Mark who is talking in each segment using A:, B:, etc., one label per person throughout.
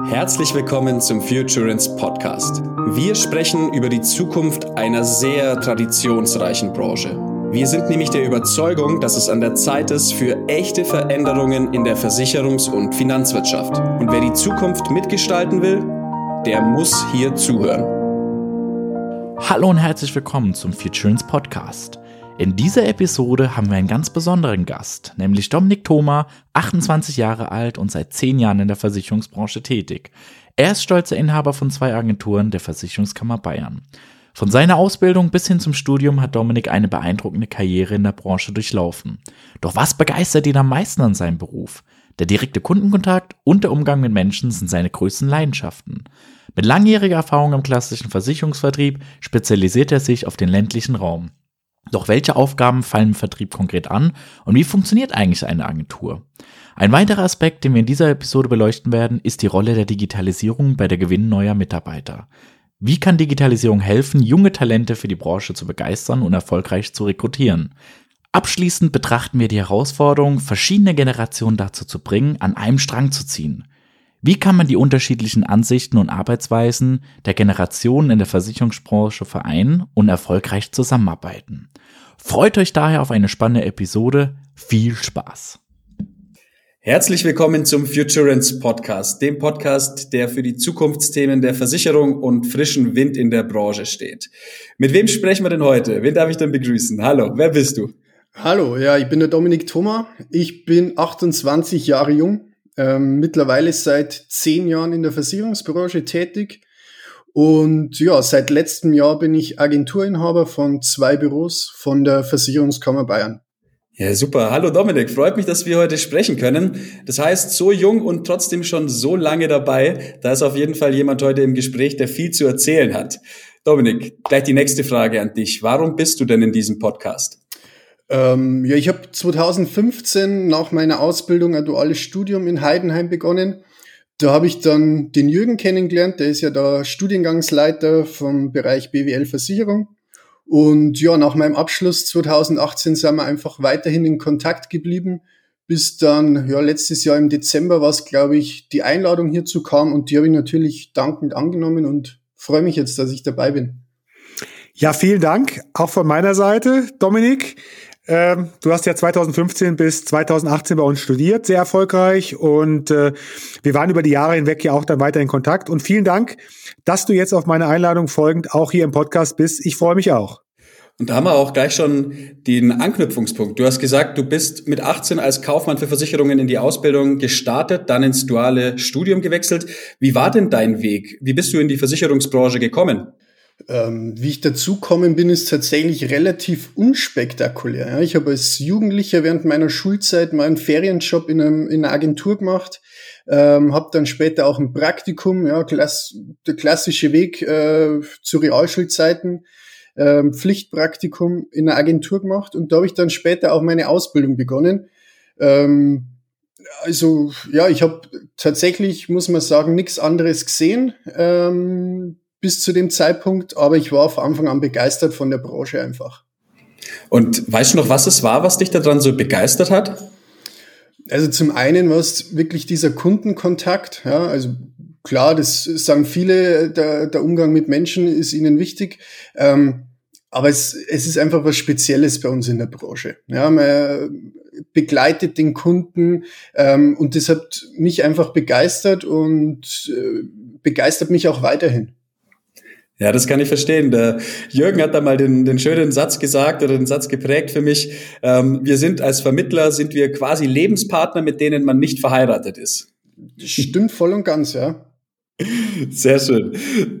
A: Herzlich willkommen zum Futurance Podcast. Wir sprechen über die Zukunft einer sehr traditionsreichen Branche. Wir sind nämlich der Überzeugung, dass es an der Zeit ist für echte Veränderungen in der Versicherungs- und Finanzwirtschaft. Und wer die Zukunft mitgestalten will, der muss hier zuhören.
B: Hallo und herzlich willkommen zum Futurance Podcast. In dieser Episode haben wir einen ganz besonderen Gast, nämlich Dominik Thoma, 28 Jahre alt und seit 10 Jahren in der Versicherungsbranche tätig. Er ist stolzer Inhaber von zwei Agenturen der Versicherungskammer Bayern. Von seiner Ausbildung bis hin zum Studium hat Dominik eine beeindruckende Karriere in der Branche durchlaufen. Doch was begeistert ihn am meisten an seinem Beruf? Der direkte Kundenkontakt und der Umgang mit Menschen sind seine größten Leidenschaften. Mit langjähriger Erfahrung im klassischen Versicherungsvertrieb spezialisiert er sich auf den ländlichen Raum. Doch welche Aufgaben fallen im Vertrieb konkret an und wie funktioniert eigentlich eine Agentur? Ein weiterer Aspekt, den wir in dieser Episode beleuchten werden, ist die Rolle der Digitalisierung bei der Gewinn neuer Mitarbeiter. Wie kann Digitalisierung helfen, junge Talente für die Branche zu begeistern und erfolgreich zu rekrutieren? Abschließend betrachten wir die Herausforderung, verschiedene Generationen dazu zu bringen, an einem Strang zu ziehen. Wie kann man die unterschiedlichen Ansichten und Arbeitsweisen der Generationen in der Versicherungsbranche vereinen und erfolgreich zusammenarbeiten? Freut euch daher auf eine spannende Episode. Viel Spaß!
A: Herzlich willkommen zum Futurance Podcast, dem Podcast, der für die Zukunftsthemen der Versicherung und frischen Wind in der Branche steht. Mit wem sprechen wir denn heute? Wen darf ich denn begrüßen? Hallo, wer bist du?
C: Hallo, ja, ich bin der Dominik Thoma. Ich bin 28 Jahre jung, ähm, mittlerweile seit zehn Jahren in der Versicherungsbranche tätig. Und ja, seit letztem Jahr bin ich Agenturinhaber von zwei Büros von der Versicherungskammer Bayern.
A: Ja, super. Hallo Dominik, freut mich, dass wir heute sprechen können. Das heißt, so jung und trotzdem schon so lange dabei, da ist auf jeden Fall jemand heute im Gespräch, der viel zu erzählen hat. Dominik, gleich die nächste Frage an dich. Warum bist du denn in diesem Podcast?
C: Ähm, ja, ich habe 2015 nach meiner Ausbildung ein duales Studium in Heidenheim begonnen. Da habe ich dann den Jürgen kennengelernt, der ist ja da Studiengangsleiter vom Bereich BWL Versicherung. Und ja, nach meinem Abschluss 2018 sind wir einfach weiterhin in Kontakt geblieben, bis dann, ja, letztes Jahr im Dezember war es, glaube ich, die Einladung hierzu kam und die habe ich natürlich dankend angenommen und freue mich jetzt, dass ich dabei bin.
D: Ja, vielen Dank, auch von meiner Seite, Dominik. Ähm, du hast ja 2015 bis 2018 bei uns studiert, sehr erfolgreich. Und äh, wir waren über die Jahre hinweg ja auch dann weiter in Kontakt. Und vielen Dank, dass du jetzt auf meine Einladung folgend auch hier im Podcast bist. Ich freue mich auch.
A: Und da haben wir auch gleich schon den Anknüpfungspunkt. Du hast gesagt, du bist mit 18 als Kaufmann für Versicherungen in die Ausbildung gestartet, dann ins duale Studium gewechselt. Wie war denn dein Weg? Wie bist du in die Versicherungsbranche gekommen?
C: Ähm, wie ich dazukommen bin, ist tatsächlich relativ unspektakulär. Ja. Ich habe als Jugendlicher während meiner Schulzeit mal einen Ferienjob in, einem, in einer Agentur gemacht, ähm, habe dann später auch ein Praktikum, ja, klass, der klassische Weg äh, zu Realschulzeiten, äh, Pflichtpraktikum in einer Agentur gemacht und da habe ich dann später auch meine Ausbildung begonnen. Ähm, also ja, ich habe tatsächlich, muss man sagen, nichts anderes gesehen. Ähm, bis zu dem Zeitpunkt, aber ich war von Anfang an begeistert von der Branche einfach.
A: Und weißt du noch, was es war, was dich daran so begeistert hat?
C: Also zum einen war es wirklich dieser Kundenkontakt, ja, also klar, das sagen viele, der, der Umgang mit Menschen ist ihnen wichtig. Ähm, aber es, es ist einfach was Spezielles bei uns in der Branche. Ja, man begleitet den Kunden ähm, und das hat mich einfach begeistert und äh, begeistert mich auch weiterhin.
A: Ja, das kann ich verstehen. Der Jürgen hat da mal den, den schönen Satz gesagt oder den Satz geprägt für mich. Ähm, wir sind als Vermittler, sind wir quasi Lebenspartner, mit denen man nicht verheiratet ist.
C: Stimmt voll und ganz, ja.
A: Sehr schön.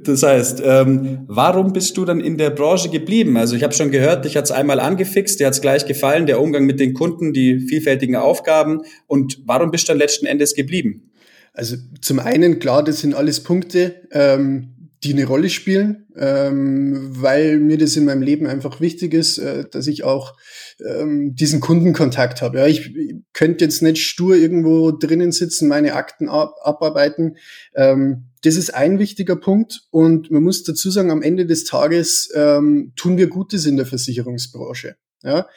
A: Das heißt, ähm, warum bist du dann in der Branche geblieben? Also ich habe schon gehört, dich hat's einmal angefixt, dir hat's gleich gefallen, der Umgang mit den Kunden, die vielfältigen Aufgaben. Und warum bist du dann letzten Endes geblieben?
C: Also zum einen, klar, das sind alles Punkte, ähm, die eine Rolle spielen, ähm, weil mir das in meinem Leben einfach wichtig ist, äh, dass ich auch ähm, diesen Kundenkontakt habe. Ja, ich, ich könnte jetzt nicht stur irgendwo drinnen sitzen, meine Akten ab, abarbeiten. Ähm, das ist ein wichtiger Punkt und man muss dazu sagen, am Ende des Tages ähm, tun wir Gutes in der Versicherungsbranche. Ja,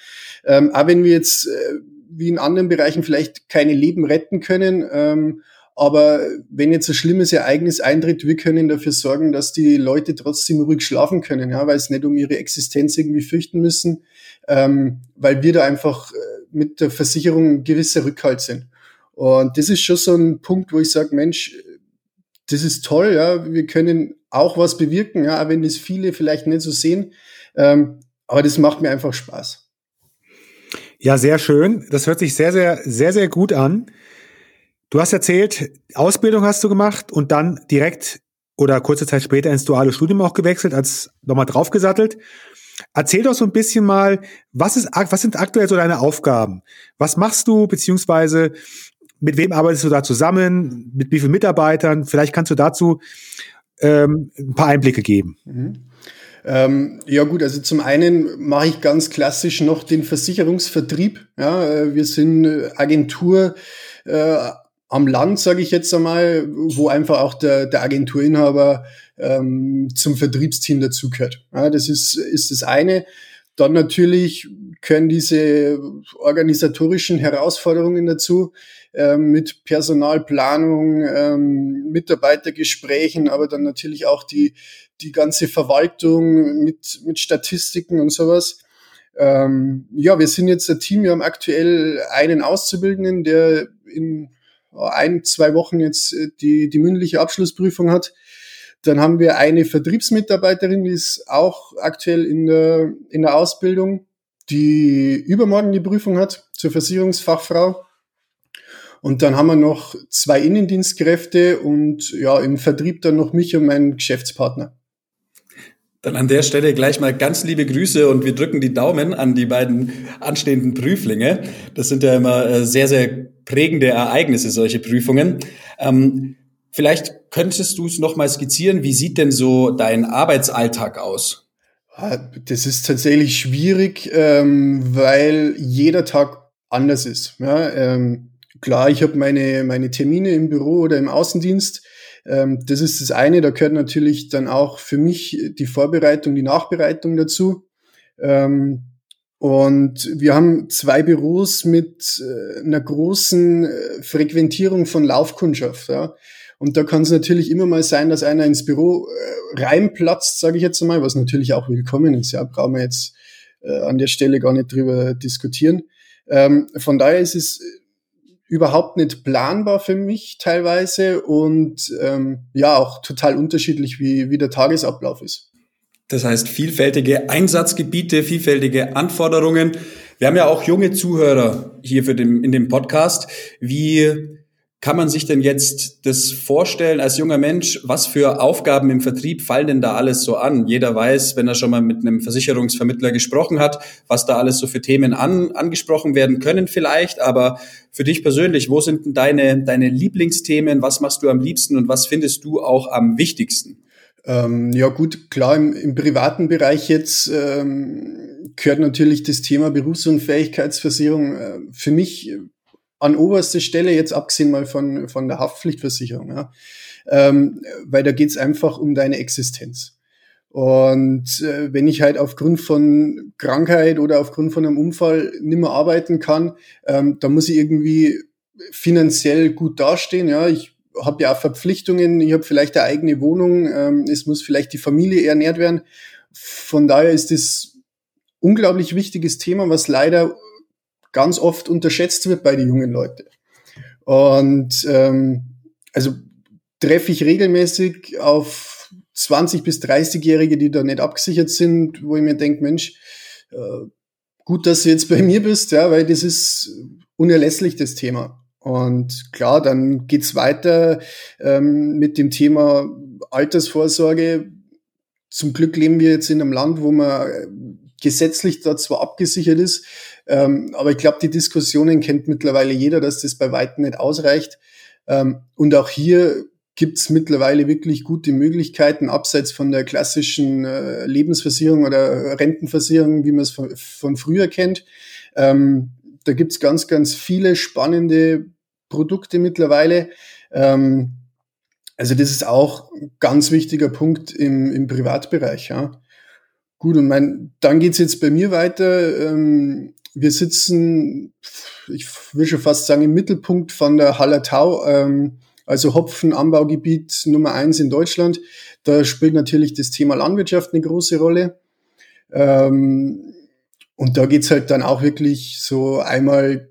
C: ähm, auch wenn wir jetzt äh, wie in anderen Bereichen vielleicht keine Leben retten können, ähm, Aber wenn jetzt ein schlimmes Ereignis eintritt, wir können dafür sorgen, dass die Leute trotzdem ruhig schlafen können, ja, weil es nicht um ihre Existenz irgendwie fürchten müssen, ähm, weil wir da einfach äh, mit der Versicherung ein gewisser Rückhalt sind. Und das ist schon so ein Punkt, wo ich sage, Mensch, das ist toll, ja, wir können auch was bewirken, ja, auch wenn das viele vielleicht nicht so sehen. Ähm, aber das macht mir einfach Spaß.
D: Ja, sehr schön. Das hört sich sehr, sehr, sehr, sehr gut an. Du hast erzählt, Ausbildung hast du gemacht und dann direkt oder kurze Zeit später ins duale Studium auch gewechselt, als nochmal draufgesattelt. Erzähl doch so ein bisschen mal, was ist, was sind aktuell so deine Aufgaben? Was machst du, beziehungsweise mit wem arbeitest du da zusammen? Mit wie vielen Mitarbeitern? Vielleicht kannst du dazu ähm, ein paar Einblicke geben. Mhm.
C: Ähm, ja gut, also zum einen mache ich ganz klassisch noch den Versicherungsvertrieb. Ja, äh, wir sind Agentur äh, am Land, sage ich jetzt einmal, wo einfach auch der, der Agenturinhaber ähm, zum Vertriebsteam dazugehört. Ja, das ist, ist das eine. Dann natürlich können diese organisatorischen Herausforderungen dazu ähm, mit Personalplanung, ähm, Mitarbeitergesprächen, aber dann natürlich auch die, die ganze Verwaltung mit, mit Statistiken und sowas. Ähm, ja, wir sind jetzt ein Team, wir haben aktuell einen Auszubildenden, der in ein, zwei Wochen jetzt äh, die, die mündliche Abschlussprüfung hat. Dann haben wir eine Vertriebsmitarbeiterin, die ist auch aktuell in der, in der Ausbildung, die übermorgen die Prüfung hat zur Versicherungsfachfrau. Und dann haben wir noch zwei Innendienstkräfte und ja, im Vertrieb dann noch mich und meinen Geschäftspartner.
A: Dann an der Stelle gleich mal ganz liebe Grüße und wir drücken die Daumen an die beiden anstehenden Prüflinge. Das sind ja immer äh, sehr, sehr prägende Ereignisse, solche Prüfungen. Ähm, vielleicht könntest du es nochmal skizzieren. Wie sieht denn so dein Arbeitsalltag aus?
C: Ah, das ist tatsächlich schwierig, ähm, weil jeder Tag anders ist. Ja, ähm, klar, ich habe meine, meine Termine im Büro oder im Außendienst ähm, das ist das eine, da gehört natürlich dann auch für mich die Vorbereitung, die Nachbereitung dazu. Ähm, und wir haben zwei Büros mit äh, einer großen äh, Frequentierung von Laufkundschaft. Ja. Und da kann es natürlich immer mal sein, dass einer ins Büro äh, reinplatzt, sage ich jetzt mal, was natürlich auch willkommen ist. Ja, brauchen wir jetzt an der Stelle gar nicht drüber diskutieren. Ähm, von daher ist es überhaupt nicht planbar für mich teilweise und ähm, ja auch total unterschiedlich, wie, wie der Tagesablauf ist.
A: Das heißt, vielfältige Einsatzgebiete, vielfältige Anforderungen. Wir haben ja auch junge Zuhörer hier für den, in dem Podcast. Wie kann man sich denn jetzt das vorstellen als junger Mensch? Was für Aufgaben im Vertrieb fallen denn da alles so an? Jeder weiß, wenn er schon mal mit einem Versicherungsvermittler gesprochen hat, was da alles so für Themen an, angesprochen werden können vielleicht. Aber für dich persönlich, wo sind denn deine, deine Lieblingsthemen? Was machst du am liebsten und was findest du auch am wichtigsten?
C: Ähm, ja gut, klar, im, im privaten Bereich jetzt ähm, gehört natürlich das Thema Berufsunfähigkeitsversicherung äh, für mich an oberster Stelle, jetzt abgesehen mal von, von der Haftpflichtversicherung, ja. Ähm, weil da geht's einfach um deine Existenz. Und äh, wenn ich halt aufgrund von Krankheit oder aufgrund von einem Unfall nicht mehr arbeiten kann, ähm, da muss ich irgendwie finanziell gut dastehen. Ja, ich habe ja auch Verpflichtungen, ich habe vielleicht eine eigene Wohnung, ähm, es muss vielleicht die Familie ernährt werden. Von daher ist das unglaublich wichtiges Thema, was leider ganz oft unterschätzt wird bei den jungen Leuten. Und ähm, also treffe ich regelmäßig auf 20 bis 30-Jährige, die da nicht abgesichert sind, wo ich mir denke, Mensch, äh, gut, dass du jetzt bei mir bist, ja, weil das ist unerlässlich, das Thema. Und klar, dann geht's weiter ähm, mit dem Thema Altersvorsorge. Zum Glück leben wir jetzt in einem Land, wo man gesetzlich da zwar abgesichert ist, ähm, aber ich glaube, die Diskussionen kennt mittlerweile jeder, dass das bei weitem nicht ausreicht. Ähm, und auch hier gibt es mittlerweile wirklich gute Möglichkeiten, abseits von der klassischen äh, Lebensversicherung oder Rentenversicherung, wie man es von, von, früher kennt. Ähm, da gibt es ganz, ganz viele spannende Produkte mittlerweile. Ähm, also das ist auch ein ganz wichtiger Punkt im, im Privatbereich. Ja. Gut, und mein, dann geht's jetzt bei mir weiter. Ähm, wir sitzen, ich will schon fast sagen, im Mittelpunkt von der Hallertau ähm, also Hopfenanbaugebiet Nummer eins in Deutschland. Da spielt natürlich das Thema Landwirtschaft eine große Rolle. Ähm, und da geht's halt dann auch wirklich so einmal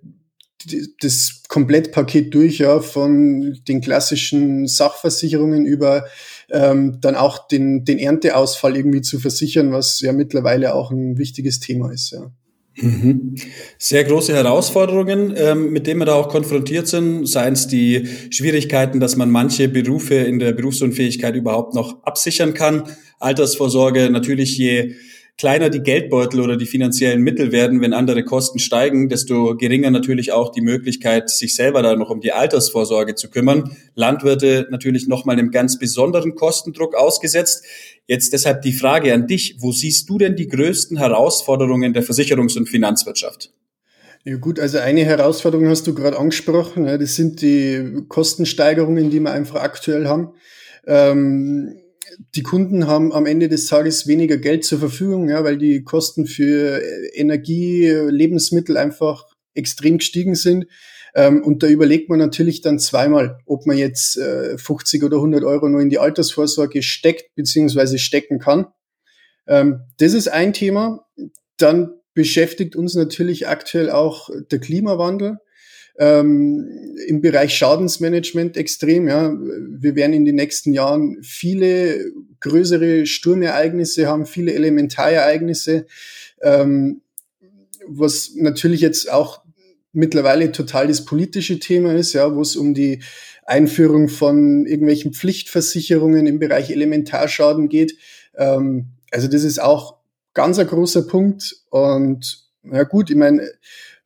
C: das Komplettpaket durch, ja, von den klassischen Sachversicherungen über ähm, dann auch den, den Ernteausfall irgendwie zu versichern, was ja mittlerweile auch ein wichtiges Thema ist, ja.
A: Mhm. Sehr große Herausforderungen, ähm, mit denen wir da auch konfrontiert sind, seien es die Schwierigkeiten, dass man manche Berufe in der Berufsunfähigkeit überhaupt noch absichern kann. Altersvorsorge natürlich je kleiner die Geldbeutel oder die finanziellen Mittel werden, wenn andere Kosten steigen, desto geringer natürlich auch die Möglichkeit, sich selber da noch um die Altersvorsorge zu kümmern. Landwirte natürlich nochmal einem ganz besonderen Kostendruck ausgesetzt. Jetzt deshalb die Frage an dich, wo siehst du denn die größten Herausforderungen der Versicherungs- und Finanzwirtschaft?
C: Ja gut, also eine Herausforderung hast du gerade angesprochen, das sind die Kostensteigerungen, die wir einfach aktuell haben. Ähm, die Kunden haben am Ende des Tages weniger Geld zur Verfügung, ja, weil die Kosten für Energie, Lebensmittel einfach extrem gestiegen sind. Ähm, und da überlegt man natürlich dann zweimal, ob man jetzt äh, 50 oder 100 Euro nur in die Altersvorsorge steckt bzw. stecken kann. Ähm, das ist ein Thema. Dann beschäftigt uns natürlich aktuell auch der Klimawandel ähm, im Bereich Schadensmanagement extrem. Ja. Wir werden in den nächsten Jahren viele größere Sturmereignisse haben, viele Elementarereignisse, ähm, was natürlich jetzt auch mittlerweile total das politische Thema ist, ja, wo es um die Einführung von irgendwelchen Pflichtversicherungen im Bereich Elementarschaden geht. Ähm, also das ist auch ganz ein großer Punkt. Und ja gut, ich meine,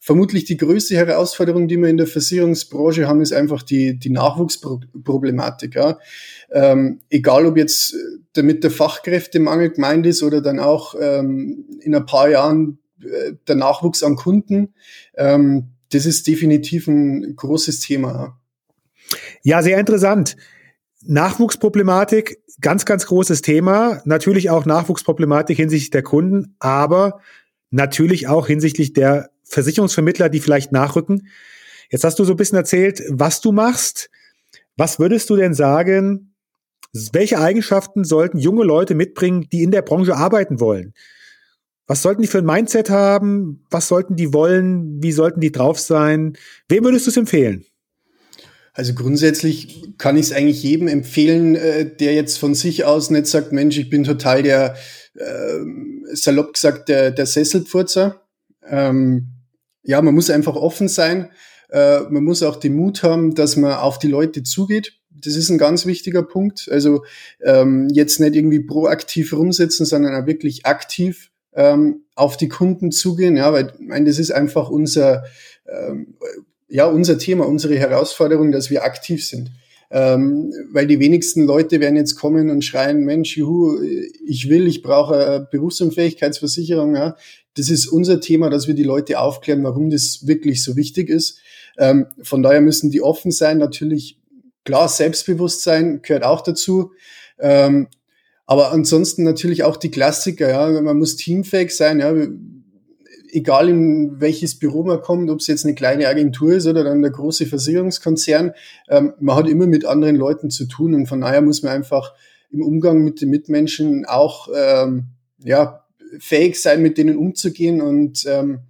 C: vermutlich die größte Herausforderung, die wir in der Versicherungsbranche haben, ist einfach die, die Nachwuchsproblematik. Ja. Ähm, egal, ob jetzt damit der Fachkräftemangel gemeint ist oder dann auch ähm, in ein paar Jahren äh, der Nachwuchs an Kunden, ähm, das ist definitiv ein großes Thema.
D: Ja, sehr interessant. Nachwuchsproblematik, ganz, ganz großes Thema. Natürlich auch Nachwuchsproblematik hinsichtlich der Kunden, aber natürlich auch hinsichtlich der Versicherungsvermittler, die vielleicht nachrücken. Jetzt hast du so ein bisschen erzählt, was du machst. Was würdest du denn sagen, welche Eigenschaften sollten junge Leute mitbringen, die in der Branche arbeiten wollen? Was sollten die für ein Mindset haben? Was sollten die wollen? Wie sollten die drauf sein? Wem würdest du es empfehlen?
C: Also grundsätzlich kann ich es eigentlich jedem empfehlen, äh, der jetzt von sich aus nicht sagt, Mensch, ich bin total der, äh, salopp gesagt, der, der Sesselpfurzer. Ähm, ja, man muss einfach offen sein. Äh, man muss auch den Mut haben, dass man auf die Leute zugeht. Das ist ein ganz wichtiger Punkt. Also ähm, jetzt nicht irgendwie proaktiv rumsitzen, sondern auch wirklich aktiv ähm, auf die Kunden zugehen. Ja, weil ich meine, das ist einfach unser, ähm, ja, unser Thema, unsere Herausforderung, dass wir aktiv sind. Ähm, weil die wenigsten Leute werden jetzt kommen und schreien, Mensch, juhu, ich will, ich brauche eine Berufsunfähigkeitsversicherung. Ja. Das ist unser Thema, dass wir die Leute aufklären, warum das wirklich so wichtig ist. Ähm, von daher müssen die offen sein. Natürlich, klar, Selbstbewusstsein gehört auch dazu. Ähm, aber ansonsten natürlich auch die Klassiker, ja. Man muss teamfähig sein, ja egal in welches Büro man kommt, ob es jetzt eine kleine Agentur ist oder dann der große Versicherungskonzern, ähm, man hat immer mit anderen Leuten zu tun und von daher muss man einfach im Umgang mit den Mitmenschen auch ähm, ja, fähig sein, mit denen umzugehen und ähm,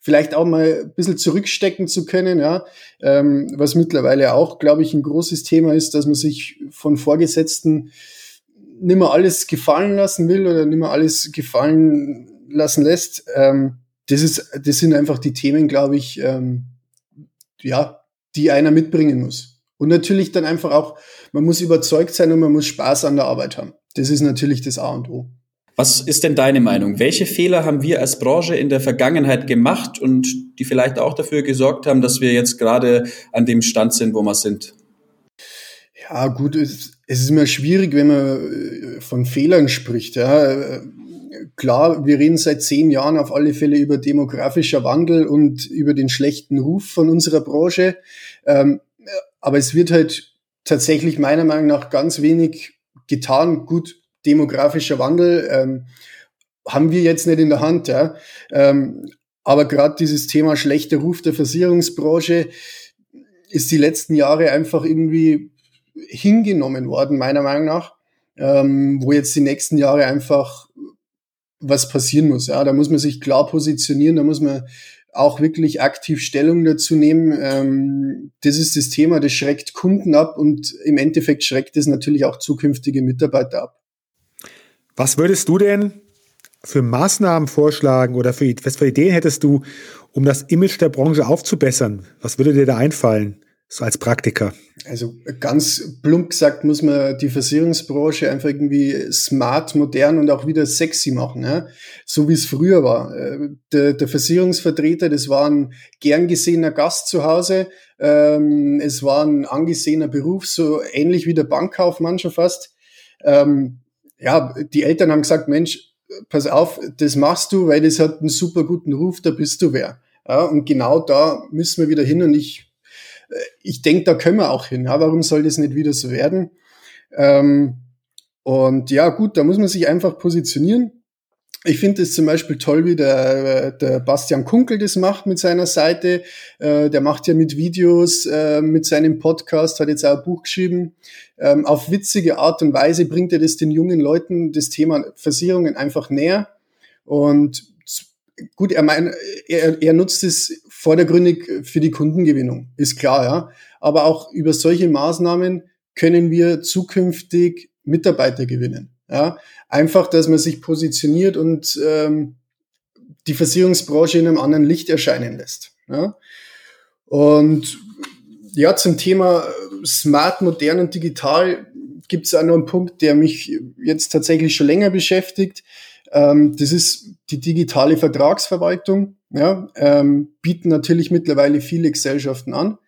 C: vielleicht auch mal ein bisschen zurückstecken zu können, ja, ähm, was mittlerweile auch, glaube ich, ein großes Thema ist, dass man sich von Vorgesetzten nimmer alles gefallen lassen will oder nimmer alles gefallen lassen lässt. Ähm, das ist, das sind einfach die Themen, glaube ich, ähm, ja, die einer mitbringen muss. Und natürlich dann einfach auch, man muss überzeugt sein und man muss Spaß an der Arbeit haben. Das ist natürlich das A und O.
A: Was ist denn deine Meinung? Welche Fehler haben wir als Branche in der Vergangenheit gemacht und die vielleicht auch dafür gesorgt haben, dass wir jetzt gerade an dem Stand sind, wo wir sind?
C: Ja, gut, es, es ist immer schwierig, wenn man äh, von Fehlern spricht. Ja klar, wir reden seit zehn Jahren auf alle Fälle über demografischer Wandel und über den schlechten Ruf von unserer Branche. Ähm, aber es wird halt tatsächlich meiner Meinung nach ganz wenig getan. Gut, demografischer Wandel ähm, haben wir jetzt nicht in der Hand. Ja. Ähm, aber gerade dieses Thema schlechter Ruf der Versicherungsbranche ist die letzten Jahre einfach irgendwie hingenommen worden, meiner Meinung nach, ähm, wo jetzt die nächsten Jahre einfach was passieren muss. Ja, da muss man sich klar positionieren, da muss man auch wirklich aktiv Stellung dazu nehmen. Ähm, das ist das Thema, das schreckt Kunden ab und im Endeffekt schreckt es natürlich auch zukünftige Mitarbeiter ab.
D: Was würdest du denn für Maßnahmen vorschlagen oder für, was für Ideen hättest du, um das Image der Branche aufzubessern? Was würde dir da einfallen? So als Praktiker?
C: Also ganz plump gesagt muss man die Versicherungsbranche einfach irgendwie smart, modern und auch wieder sexy machen, ja? so wie es früher war. Äh, der, der Versicherungsvertreter, das war ein gern gesehener Gast zu Hause, ähm, es war ein angesehener Beruf, so ähnlich wie der Bankkaufmann schon fast. Ähm, ja, die Eltern haben gesagt, Mensch, pass auf, das machst du, weil das hat einen super guten Ruf, da bist du wer. Ja, und genau da müssen wir wieder hin und ich ich denke, da können wir auch hin. Ja, warum soll das nicht wieder so werden? Ähm, und ja, gut, da muss man sich einfach positionieren. Ich finde es zum Beispiel toll, wie der, der Bastian Kunkel das macht mit seiner Seite. Äh, der macht ja mit Videos, äh, mit seinem Podcast, hat jetzt auch ein Buch geschrieben. Ähm, auf witzige Art und Weise bringt er das den jungen Leuten, das Thema Versicherungen einfach näher. Und gut, er, mein, er, er nutzt es vordergründig für die Kundengewinnung, ist klar, ja. Aber auch über solche Maßnahmen können wir zukünftig Mitarbeiter gewinnen. Ja. Einfach, dass man sich positioniert und ähm, die Versicherungsbranche in einem anderen Licht erscheinen lässt. Ja. Und ja, zum Thema smart, modern und digital gibt es auch noch einen Punkt, der mich jetzt tatsächlich schon länger beschäftigt. Ähm, das ist die digitale Vertragsverwaltung. Ja, ähm, bieten natürlich mittlerweile viele Gesellschaften an,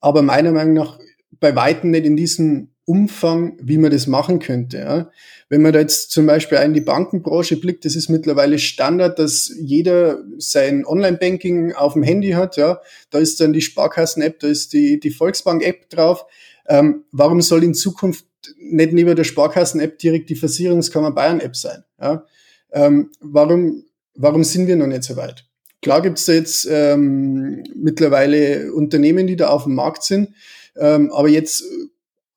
C: aber meiner Meinung nach bei weitem nicht in diesem Umfang, wie man das machen könnte. Ja. Wenn man da jetzt zum Beispiel in die Bankenbranche blickt, das ist mittlerweile Standard, dass jeder sein Online-Banking auf dem Handy hat. Ja. Da ist dann die Sparkassen-App, da ist die, die Volksbank-App drauf. Ähm, warum soll in Zukunft nicht neben der Sparkassen-App direkt die Versicherungskammer Bayern-App sein? Ja. Ähm, warum, warum sind wir noch nicht so weit? Klar gibt's da jetzt ähm, mittlerweile Unternehmen, die da auf dem Markt sind, ähm, aber jetzt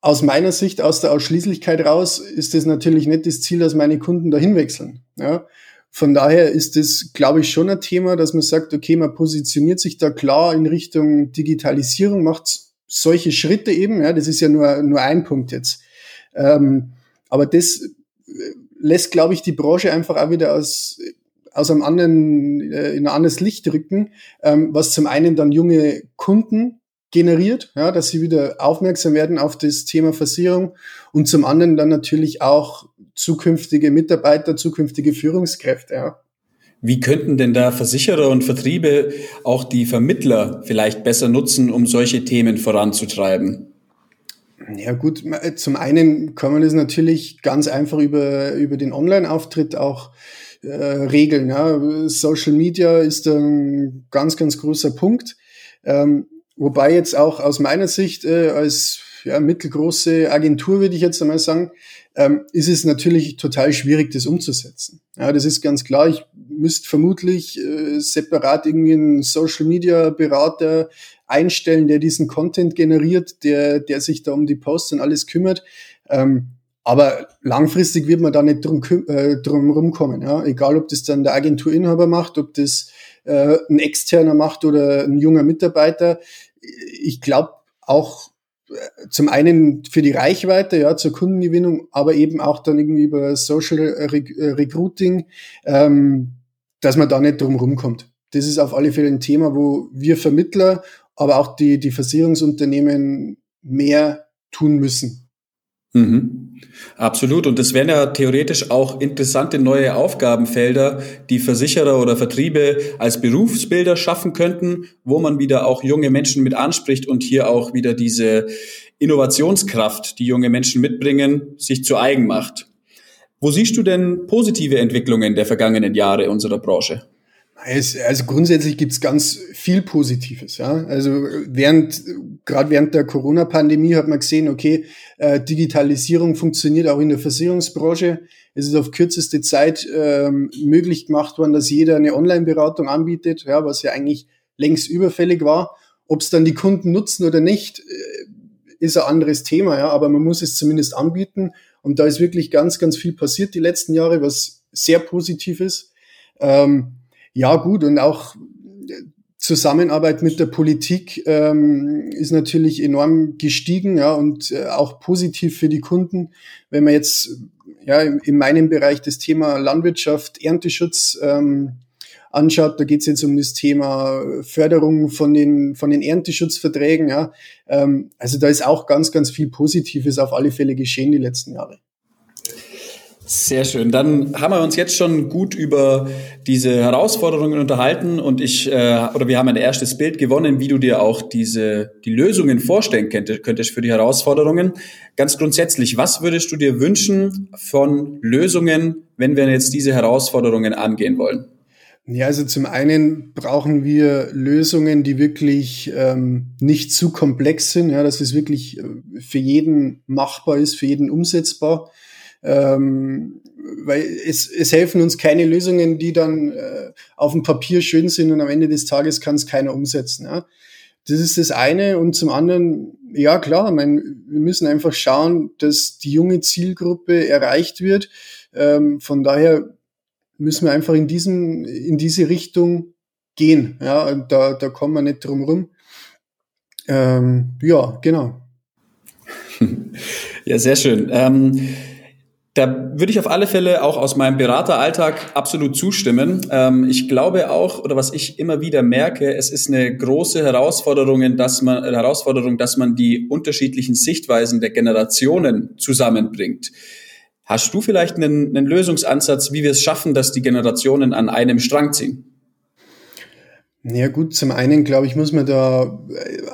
C: aus meiner Sicht, aus der Ausschließlichkeit raus, ist das natürlich nicht das Ziel, dass meine Kunden dahin wechseln. Ja? Von daher ist das, glaube ich, schon ein Thema, dass man sagt, okay, man positioniert sich da klar in Richtung Digitalisierung, macht solche Schritte eben. Ja, das ist ja nur, nur ein Punkt jetzt. Ähm, aber das lässt, glaube ich, die Branche einfach auch wieder aus, aus einem anderen, äh, in ein anderes Licht rücken, ähm, was zum einen dann junge Kunden generiert, ja, dass sie wieder aufmerksam werden auf das Thema Versicherung und zum anderen dann natürlich auch zukünftige Mitarbeiter, zukünftige Führungskräfte, ja.
A: Wie könnten denn da Versicherer und Vertriebe auch die Vermittler vielleicht besser nutzen, um solche Themen voranzutreiben?
C: Ja gut, äh, zum einen kann man das natürlich ganz einfach über, über den Online-Auftritt auch äh, regeln. Ja. Social Media ist ein ganz, ganz großer Punkt. Ähm, wobei jetzt auch aus meiner Sicht äh, als ja, mittelgroße Agentur, würde ich jetzt einmal sagen, ähm, ist es natürlich total schwierig, das umzusetzen. Ja, das ist ganz klar. Ich müsste vermutlich äh, separat irgendwie einen Social Media Berater einstellen, der diesen Content generiert, der, der sich da um die Posts und alles kümmert. Ähm, aber langfristig wird man da nicht drum, äh, drum rumkommen. Ja? Egal, ob das dann der Agenturinhaber macht, ob das äh, ein externer macht oder ein junger Mitarbeiter. Ich glaube auch äh, zum einen für die Reichweite, ja, zur Kundengewinnung, aber eben auch dann irgendwie über Social Recruiting, ähm, dass man da nicht drum rumkommt. Das ist auf alle Fälle ein Thema, wo wir Vermittler aber auch die, die Versicherungsunternehmen mehr tun müssen.
A: Mhm. Absolut. Und das wären ja theoretisch auch interessante neue Aufgabenfelder, die Versicherer oder Vertriebe als Berufsbilder schaffen könnten, wo man wieder auch junge Menschen mit anspricht und hier auch wieder diese Innovationskraft, die junge Menschen mitbringen, sich zu eigen macht. Wo siehst du denn positive Entwicklungen der vergangenen Jahre unserer Branche?
C: Also grundsätzlich gibt's ganz viel Positives. Ja? Also während, gerade während der Corona-Pandemie hat man gesehen, okay, äh, Digitalisierung funktioniert auch in der Versicherungsbranche. Es ist auf kürzeste Zeit ähm, möglich gemacht worden, dass jeder eine Online-Beratung anbietet, ja, was ja eigentlich längst überfällig war. Ob es dann die Kunden nutzen oder nicht, äh, ist ein anderes Thema, ja, aber man muss es zumindest anbieten. Und da ist wirklich ganz, ganz viel passiert die letzten Jahre, was sehr positiv ist. Ähm, ja, gut, und auch Zusammenarbeit mit der Politik ähm, ist natürlich enorm gestiegen, ja, und äh, auch positiv für die Kunden. Wenn man jetzt ja in, in meinem Bereich das Thema Landwirtschaft, Ernteschutz ähm, anschaut, da geht es jetzt um das Thema Förderung von den von den Ernteschutzverträgen, ja. Ähm, also da ist auch ganz, ganz viel Positives auf alle Fälle geschehen die letzten Jahre.
A: Sehr schön. Dann haben wir uns jetzt schon gut über diese Herausforderungen unterhalten und ich äh, oder wir haben ein erstes Bild gewonnen, wie du dir auch diese die Lösungen vorstellen könntest, könntest für die Herausforderungen. Ganz grundsätzlich, was würdest du dir wünschen von Lösungen, wenn wir jetzt diese Herausforderungen angehen wollen?
C: Ja, also zum einen brauchen wir Lösungen, die wirklich ähm, nicht zu komplex sind, ja, dass es wirklich äh, für jeden machbar ist, für jeden umsetzbar ähm, weil es, es helfen uns keine Lösungen, die dann äh, auf dem Papier schön sind und am Ende des Tages kann es keiner umsetzen. Ja? Das ist das eine. Und zum anderen, ja klar, ich meine, wir müssen einfach schauen, dass die junge Zielgruppe erreicht wird. Ähm, von daher müssen wir einfach in, diesem, in diese Richtung gehen. Ja, und da, da kommen wir nicht drum rum. Ähm, ja, genau.
A: Ja, sehr schön. Ähm da würde ich auf alle Fälle auch aus meinem Berateralltag absolut zustimmen. Ähm, ich glaube auch, oder was ich immer wieder merke, es ist eine große Herausforderung, dass man, Herausforderung, dass man die unterschiedlichen Sichtweisen der Generationen zusammenbringt. Hast du vielleicht einen, einen Lösungsansatz, wie wir es schaffen, dass die Generationen an einem Strang ziehen?
C: Ja gut, zum einen glaube ich, muss man da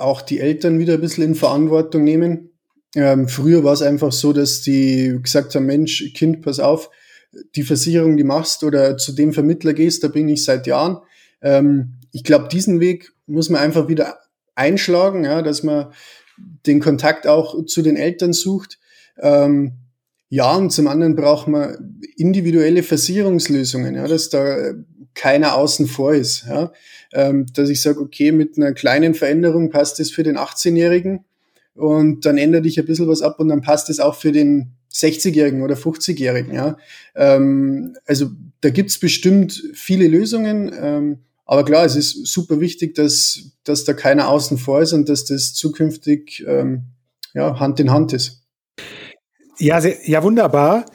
C: auch die Eltern wieder ein bisschen in Verantwortung nehmen. Ähm, früher war es einfach so, dass die gesagt haben, Mensch, Kind, pass auf, die Versicherung, die machst oder zu dem Vermittler gehst, da bin ich seit Jahren. Ähm, ich glaube, diesen Weg muss man einfach wieder einschlagen, ja, dass man den Kontakt auch zu den Eltern sucht. Ähm, ja, und zum anderen braucht man individuelle Versicherungslösungen, ja, dass da keiner außen vor ist. Ja. Ähm, dass ich sage, okay, mit einer kleinen Veränderung passt es für den 18-Jährigen, und dann ändert dich ein bisschen was ab und dann passt es auch für den 60-Jährigen oder 50-Jährigen. Ja? Ähm, also da gibt's bestimmt viele Lösungen, ähm, aber klar, es ist super wichtig, dass, dass da keiner außen vor ist und dass das zukünftig ähm, ja, Hand in Hand ist.
D: Ja, sehr, ja, wunderbar.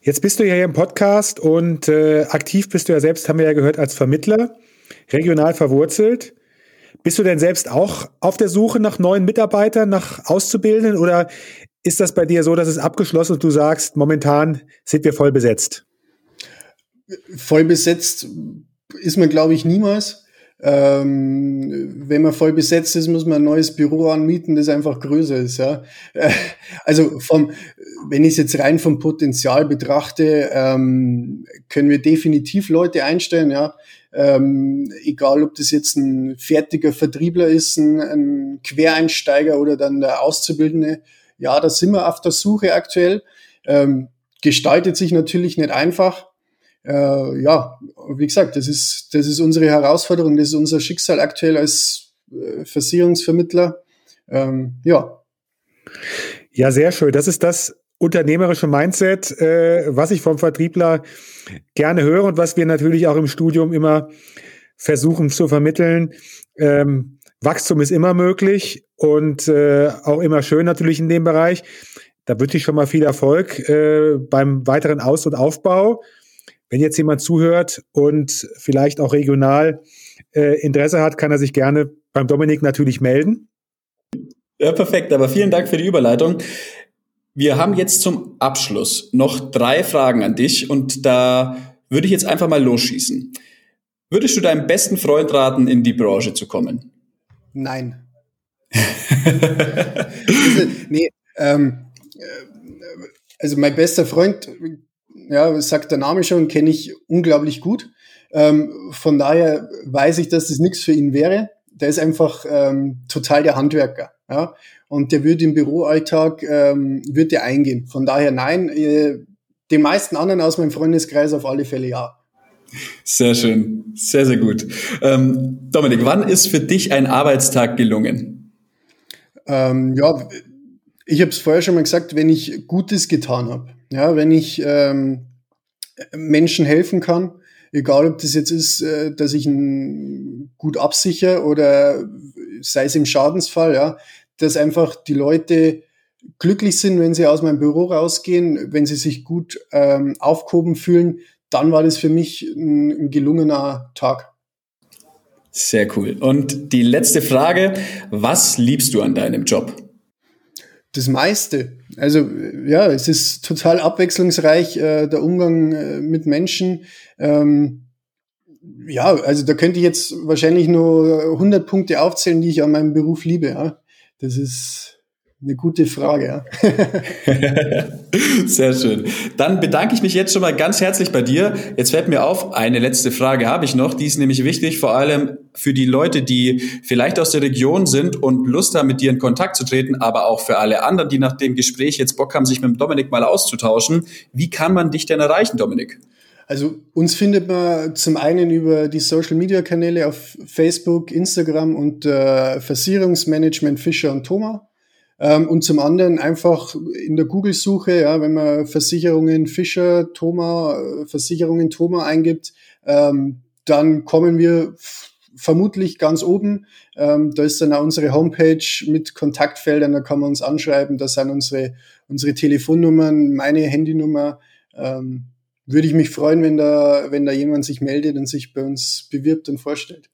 D: Jetzt bist du ja hier im Podcast und äh, aktiv bist du ja selbst, haben wir ja gehört, als Vermittler, regional verwurzelt. Bist du denn selbst auch auf der Suche nach neuen Mitarbeitern, nach Auszubildenden oder ist das bei dir so, dass es abgeschlossen und du sagst, momentan sind wir voll besetzt?
C: Voll besetzt ist man, glaube ich, niemals. Ähm, wenn man voll besetzt ist, muss man ein neues Büro anmieten, das einfach größer ist. Ja? Also vom, wenn ich es jetzt rein vom Potenzial betrachte, ähm, können wir definitiv Leute einstellen. Ja, ähm, egal ob das jetzt ein fertiger Vertriebler ist, ein, ein Quereinsteiger oder dann der Auszubildende. Ja, da sind wir auf der Suche aktuell. Ähm, gestaltet sich natürlich nicht einfach. Äh, ja, wie gesagt, das ist, das ist unsere Herausforderung, das ist unser Schicksal aktuell als äh, Versicherungsvermittler. Ähm, ja.
D: Ja, sehr schön. Das ist das unternehmerische Mindset, äh, was ich vom Vertriebler gerne höre und was wir natürlich auch im Studium immer versuchen zu vermitteln. Ähm, Wachstum ist immer möglich und äh, auch immer schön natürlich in dem Bereich. Da wünsche ich schon mal viel Erfolg äh, beim weiteren Aus- und Aufbau. Wenn jetzt jemand zuhört und vielleicht auch regional äh, Interesse hat, kann er sich gerne beim Dominik natürlich melden.
A: Ja, perfekt. Aber vielen Dank für die Überleitung. Wir haben jetzt zum Abschluss noch drei Fragen an dich und da würde ich jetzt einfach mal losschießen. Würdest du deinem besten Freund raten, in die Branche zu kommen?
C: Nein. also, nee, ähm, äh, also mein bester Freund, ja, sagt der Name schon, kenne ich unglaublich gut. Ähm, von daher weiß ich, dass das nichts für ihn wäre. Der ist einfach ähm, total der Handwerker. Ja? Und der wird im Büroalltag, ähm, wird der eingehen. Von daher nein, äh, den meisten anderen aus meinem Freundeskreis auf alle Fälle ja.
A: Sehr schön, sehr, sehr gut. Ähm, Dominik, wann ist für dich ein Arbeitstag gelungen?
C: Ähm, ja, ich habe es vorher schon mal gesagt, wenn ich Gutes getan habe, ja, wenn ich ähm, Menschen helfen kann, egal ob das jetzt ist, äh, dass ich ihn gut absichere oder sei es im Schadensfall, ja, dass einfach die Leute glücklich sind, wenn sie aus meinem Büro rausgehen, wenn sie sich gut ähm, aufgehoben fühlen, dann war das für mich ein, ein gelungener Tag.
A: Sehr cool. Und die letzte Frage, was liebst du an deinem Job?
C: Das meiste. Also ja, es ist total abwechslungsreich, äh, der Umgang äh, mit Menschen. Ähm, ja, also da könnte ich jetzt wahrscheinlich nur 100 Punkte aufzählen, die ich an meinem Beruf liebe. Ja. Das ist eine gute Frage, ja.
A: Sehr schön. Dann bedanke ich mich jetzt schon mal ganz herzlich bei dir. Jetzt fällt mir auf, eine letzte Frage habe ich noch. Die ist nämlich wichtig, vor allem für die Leute, die vielleicht aus der Region sind und Lust haben, mit dir in Kontakt zu treten, aber auch für alle anderen, die nach dem Gespräch jetzt Bock haben, sich mit Dominik mal auszutauschen. Wie kann man dich denn erreichen, Dominik?
C: Also uns findet man zum einen über die Social Media Kanäle auf Facebook, Instagram und äh, Versicherungsmanagement Fischer und Thomas. Ähm, und zum anderen einfach in der Google-Suche, ja, wenn man Versicherungen Fischer, Thoma, äh, Versicherungen Thoma eingibt, ähm, dann kommen wir vermutlich ganz oben. Ähm, da ist dann auch unsere Homepage mit Kontaktfeldern, da kann man uns anschreiben, da sind unsere, unsere Telefonnummern, meine Handynummer. Ähm, würde ich mich freuen, wenn da, wenn da jemand sich meldet und sich bei uns bewirbt und vorstellt.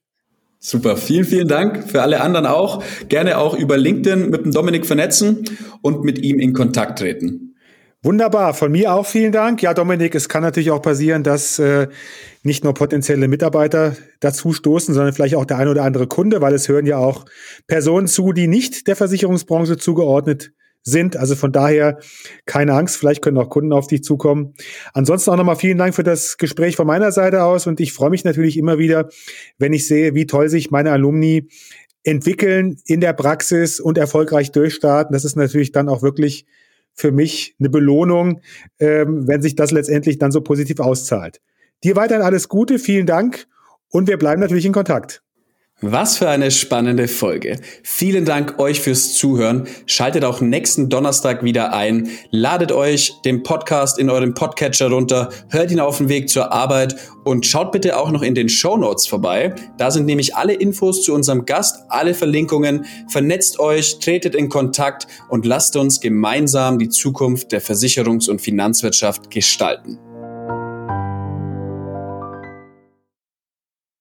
A: Super, vielen, vielen Dank. Für alle anderen auch. Gerne auch über LinkedIn mit dem Dominik vernetzen und mit ihm in Kontakt treten.
D: Wunderbar, von mir auch vielen Dank. Ja, Dominik, es kann natürlich auch passieren, dass äh, nicht nur potenzielle Mitarbeiter dazu stoßen, sondern vielleicht auch der ein oder andere Kunde, weil es hören ja auch Personen zu, die nicht der Versicherungsbranche zugeordnet sind. Also von daher keine Angst, vielleicht können auch Kunden auf dich zukommen. Ansonsten auch nochmal vielen Dank für das Gespräch von meiner Seite aus und ich freue mich natürlich immer wieder, wenn ich sehe, wie toll sich meine Alumni entwickeln in der Praxis und erfolgreich durchstarten. Das ist natürlich dann auch wirklich für mich eine Belohnung, ähm, wenn sich das letztendlich dann so positiv auszahlt. Dir weiterhin alles Gute, vielen Dank und wir bleiben natürlich in Kontakt.
A: Was für eine spannende Folge. Vielen Dank euch fürs Zuhören. Schaltet auch nächsten Donnerstag wieder ein. Ladet euch den Podcast in eurem Podcatcher runter, hört ihn auf dem Weg zur Arbeit und schaut bitte auch noch in den Show Notes vorbei. Da sind nämlich alle Infos zu unserem Gast, alle Verlinkungen. Vernetzt euch, tretet in Kontakt und lasst uns gemeinsam die Zukunft der Versicherungs- und Finanzwirtschaft gestalten.